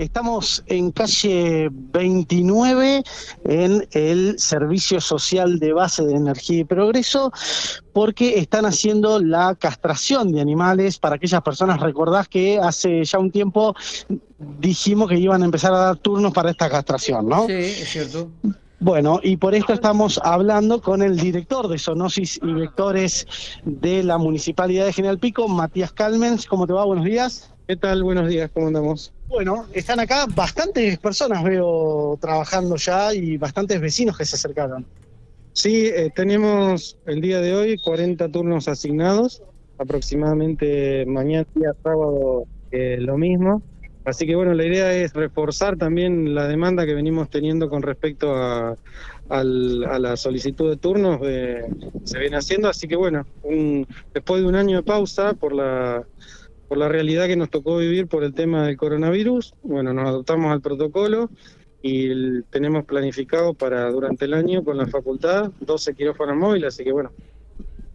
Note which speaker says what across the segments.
Speaker 1: Estamos en calle 29 en el Servicio Social de Base de Energía y Progreso porque están haciendo la castración de animales para aquellas personas. Recordás que hace ya un tiempo dijimos que iban a empezar a dar turnos para esta castración, ¿no?
Speaker 2: Sí, es cierto.
Speaker 1: Bueno, y por esto estamos hablando con el director de zoonosis y vectores de la Municipalidad de General Pico, Matías Calmens. ¿Cómo te va? Buenos días.
Speaker 3: ¿Qué tal? Buenos días, ¿cómo andamos?
Speaker 1: Bueno, están acá bastantes personas, veo, trabajando ya y bastantes vecinos que se acercaron.
Speaker 3: Sí, eh, tenemos el día de hoy 40 turnos asignados, aproximadamente mañana, día sábado, eh, lo mismo. Así que bueno, la idea es reforzar también la demanda que venimos teniendo con respecto a, la solicitud de turnos que se viene haciendo. Así que bueno, después de un año de pausa por la por la realidad que nos tocó vivir por el tema del coronavirus. Bueno, nos adoptamos al protocolo y tenemos planificado para durante el año con la facultad 12 quirófanos móviles, así que bueno,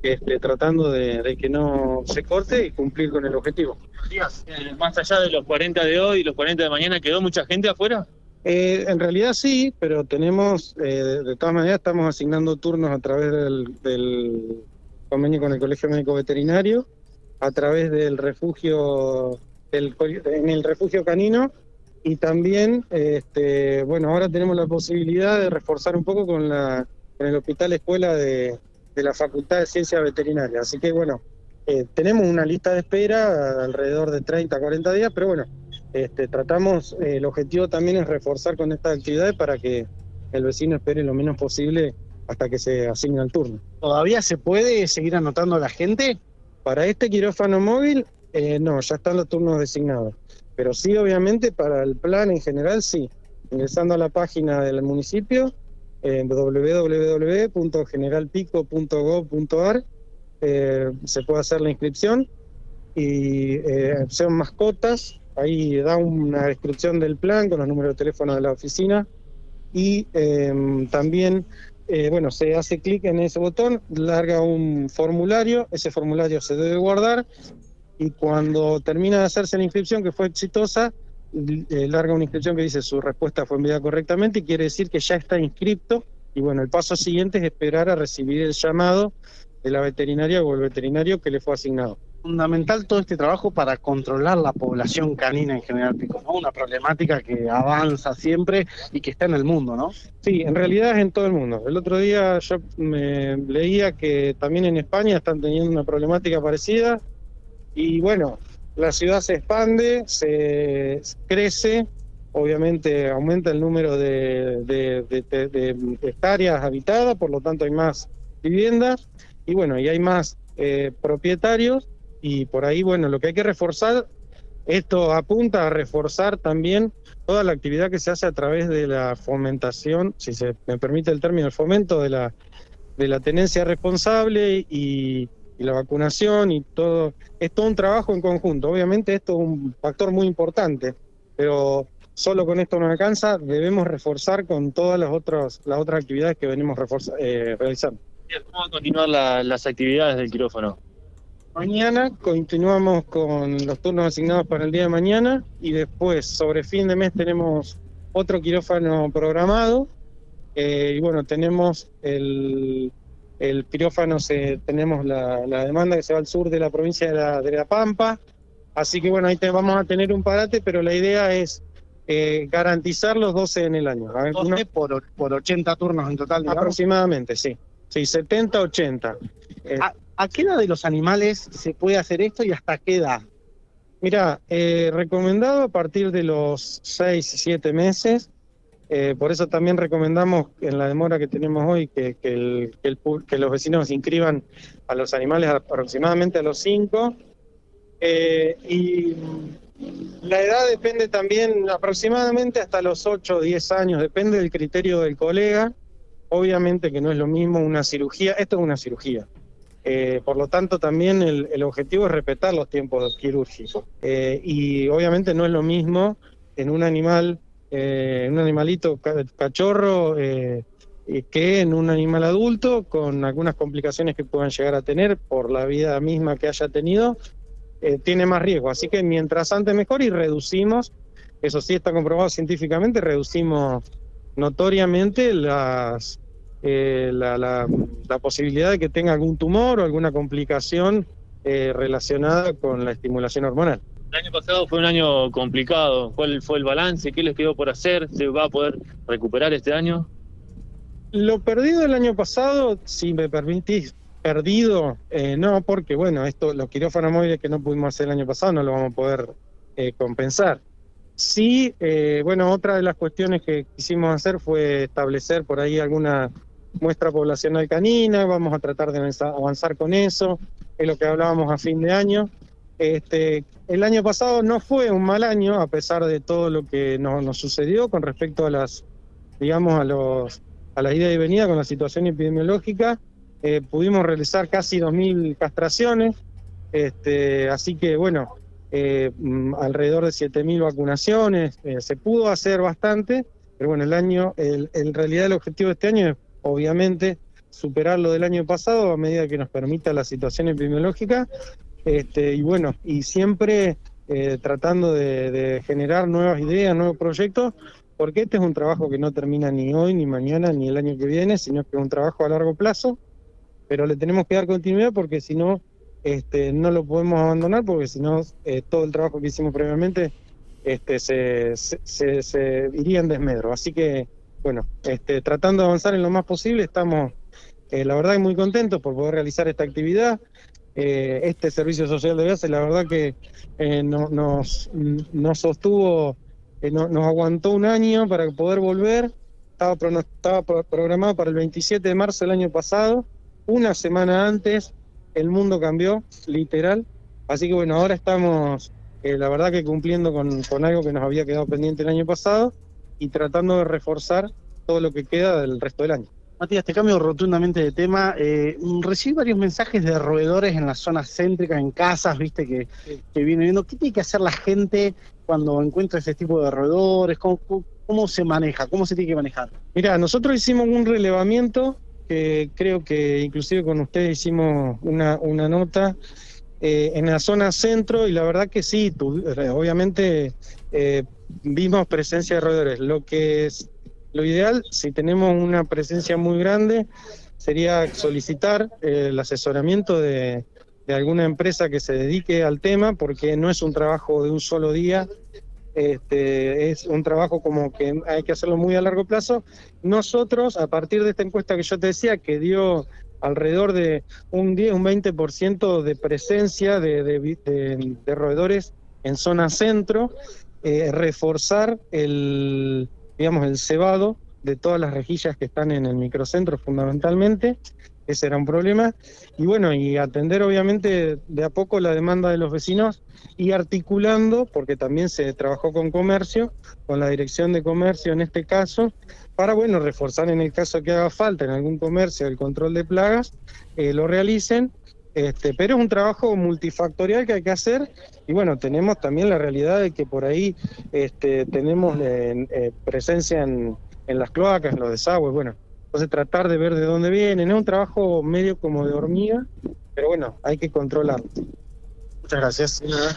Speaker 3: este, tratando de, que no se corte y cumplir con el objetivo.
Speaker 2: Eh, más allá de los 40 de hoy y los 40 de mañana, ¿quedó mucha gente afuera?
Speaker 3: Eh, en realidad sí, pero tenemos, eh, de todas maneras, estamos asignando turnos a través del, del convenio con el Colegio Médico Veterinario a través del refugio, en el refugio canino y también, este, bueno, ahora tenemos la posibilidad de reforzar un poco con, la, con el hospital escuela de, de la Facultad de Ciencias Veterinarias. Así que, bueno, eh, tenemos una lista de espera alrededor de 30, 40 días, pero bueno, este, tratamos, eh, el objetivo también es reforzar con estas actividades para que el vecino espere lo menos posible hasta que se asigne el turno.
Speaker 1: ¿Todavía se puede seguir anotando a la gente?
Speaker 3: Para este quirófano móvil, eh, no, ya están los turnos designados. Pero sí, obviamente, para el plan en general, sí. Ingresando a la página del municipio, en www.generalpico.gov.ar, eh, se puede hacer la inscripción y eh, son mascotas. Ahí da una descripción del plan con los números de teléfono de la oficina y em, también eh, bueno, se hace clic en ese botón, larga un formulario, ese formulario se debe guardar y cuando termina de hacerse la inscripción, que fue exitosa, eh, larga una inscripción que dice su respuesta fue enviada correctamente y quiere decir que ya está inscripto y bueno, el paso siguiente es esperar a recibir el llamado de la veterinaria o el veterinario que le fue asignado
Speaker 1: fundamental todo este trabajo para controlar la población canina en general ¿no? Una problemática que avanza siempre y que está en el mundo, ¿no?
Speaker 3: Sí, en realidad es en todo el mundo. El otro día yo me leía que también en España están teniendo una problemática parecida y bueno, la ciudad se expande, se crece, obviamente aumenta el número de, de hectáreas habitadas, por lo tanto hay más viviendas y bueno, y hay más eh, propietarios y por ahí, bueno, lo que hay que reforzar, esto apunta a reforzar también toda la actividad que se hace a través de la fomentación, si se me permite el término, el fomento de la, de la tenencia responsable y, la vacunación y todo. Es todo un trabajo en conjunto. Obviamente esto es un factor muy importante, pero solo con esto no alcanza, debemos reforzar con todas las otras, las otras actividades que venimos eh, realizando.
Speaker 2: ¿Cómo van a continuar las actividades del quirófano?
Speaker 3: Mañana continuamos con los turnos asignados para el día de mañana y después, sobre fin de mes, tenemos otro quirófano programado. Eh, y bueno, tenemos el, el quirófano, se, tenemos la, demanda que se va al sur de la provincia de la, Pampa. Así que bueno, ahí te, vamos a tener un parate, pero la idea es eh, garantizar los 12 en el año.
Speaker 1: A 12 por, por 80 turnos en total,
Speaker 3: Aproximadamente, sí. Sí, 70, 80.
Speaker 1: ¿A qué edad de los animales se puede hacer esto y hasta qué edad?
Speaker 3: Mira, eh, recomendado a partir de los 6, 7 meses. Eh, por eso también recomendamos en la demora que tenemos hoy que, que, los vecinos inscriban a los animales aproximadamente a los 5. Eh, y la edad depende también aproximadamente hasta los 8 o 10 años, depende del criterio del colega. Obviamente que no es lo mismo una cirugía, esto es una cirugía. Eh, por lo tanto, también el, objetivo es respetar los tiempos quirúrgicos. Eh, y obviamente no es lo mismo en un animal, eh, un animalito cachorro, que en un animal adulto, con algunas complicaciones que puedan llegar a tener por la vida misma que haya tenido, tiene más riesgo. Así que mientras antes mejor y reducimos eso sí está comprobado científicamente, reducimos notoriamente las, eh, la, la, posibilidad de que tenga algún tumor o alguna complicación eh, relacionada con la estimulación hormonal.
Speaker 2: El año pasado fue un año complicado. ¿Cuál fue el balance? ¿Qué les quedó por hacer? ¿Se va a poder recuperar este año?
Speaker 3: Lo perdido el año pasado, si me permitís, perdido, eh, no, porque bueno, esto, los quirófanos móviles que no pudimos hacer el año pasado no lo vamos a poder eh, compensar. Sí, eh, bueno, otra de las cuestiones que quisimos hacer fue establecer por ahí alguna muestra poblacional canina, vamos a tratar de avanzar con eso, es lo que hablábamos a fin de año. Este, el año pasado no fue un mal año, a pesar de todo lo que nos sucedió con respecto a las, digamos, a los a la ida y venida con la situación epidemiológica. Eh, pudimos realizar casi 2.000 castraciones, este, así que bueno, eh, mm, alrededor de 7.000 vacunaciones, eh, se pudo hacer bastante, pero bueno, el año, en realidad el objetivo de este año es obviamente superar lo del año pasado a medida que nos permita la situación epidemiológica, este, y bueno, y siempre tratando de generar nuevas ideas, nuevos proyectos, porque este es un trabajo que no termina ni hoy, ni mañana, ni el año que viene, sino que es un trabajo a largo plazo, pero le tenemos que dar continuidad porque si no, este, no lo podemos abandonar, porque si no, eh, todo el trabajo que hicimos previamente este, se, se, iría en desmedro. Así que, bueno, este, tratando de avanzar en lo más posible, estamos, eh, la verdad, muy contentos por poder realizar esta actividad. Eh, este servicio social de base, la verdad que nos, nos sostuvo nos aguantó un año para poder volver. Estaba, estaba programado para el 27 de marzo del año pasado. Una semana antes el mundo cambió, literal. Así que bueno, ahora estamos, eh, la verdad que cumpliendo con algo que nos había quedado pendiente el año pasado y tratando de reforzar todo lo que queda del resto del año.
Speaker 1: Matías, te cambio rotundamente de tema. Eh, recibí varios mensajes de roedores en las zonas céntricas, en casas, viste, que, que vienen viendo. ¿Qué tiene que hacer la gente cuando encuentra ese tipo de roedores? ¿Cómo, cómo se maneja? ¿Cómo se tiene que manejar?
Speaker 3: Mira, nosotros hicimos un relevamiento que creo que inclusive con ustedes hicimos una, una nota eh, en la zona centro y la verdad que sí, obviamente eh, vimos presencia de roedores. Lo que es lo ideal, si tenemos una presencia muy grande, sería solicitar eh, el asesoramiento de, alguna empresa que se dedique al tema, porque no es un trabajo de un solo día, este, es un trabajo como que hay que hacerlo muy a largo plazo. Nosotros, a partir de esta encuesta que yo te decía, que dio alrededor de un 10, un 20% de presencia de, de, roedores en zona centro, eh, reforzar el, digamos, el cebado de todas las rejillas que están en el microcentro fundamentalmente. Ese era un problema. Y bueno, y atender obviamente de a poco la demanda de los vecinos y articulando, porque también se trabajó con comercio, con la dirección de comercio en este caso, para, bueno, reforzar en el caso que haga falta en algún comercio el control de plagas, eh, lo realicen. Este, pero es un trabajo multifactorial que hay que hacer y bueno, tenemos también la realidad de que por ahí este, tenemos eh, eh, presencia en, en, las cloacas, en los desagües, bueno, entonces tratar de ver de dónde vienen, es un trabajo medio como de hormiga, pero bueno, hay que controlarlo.
Speaker 1: Muchas gracias.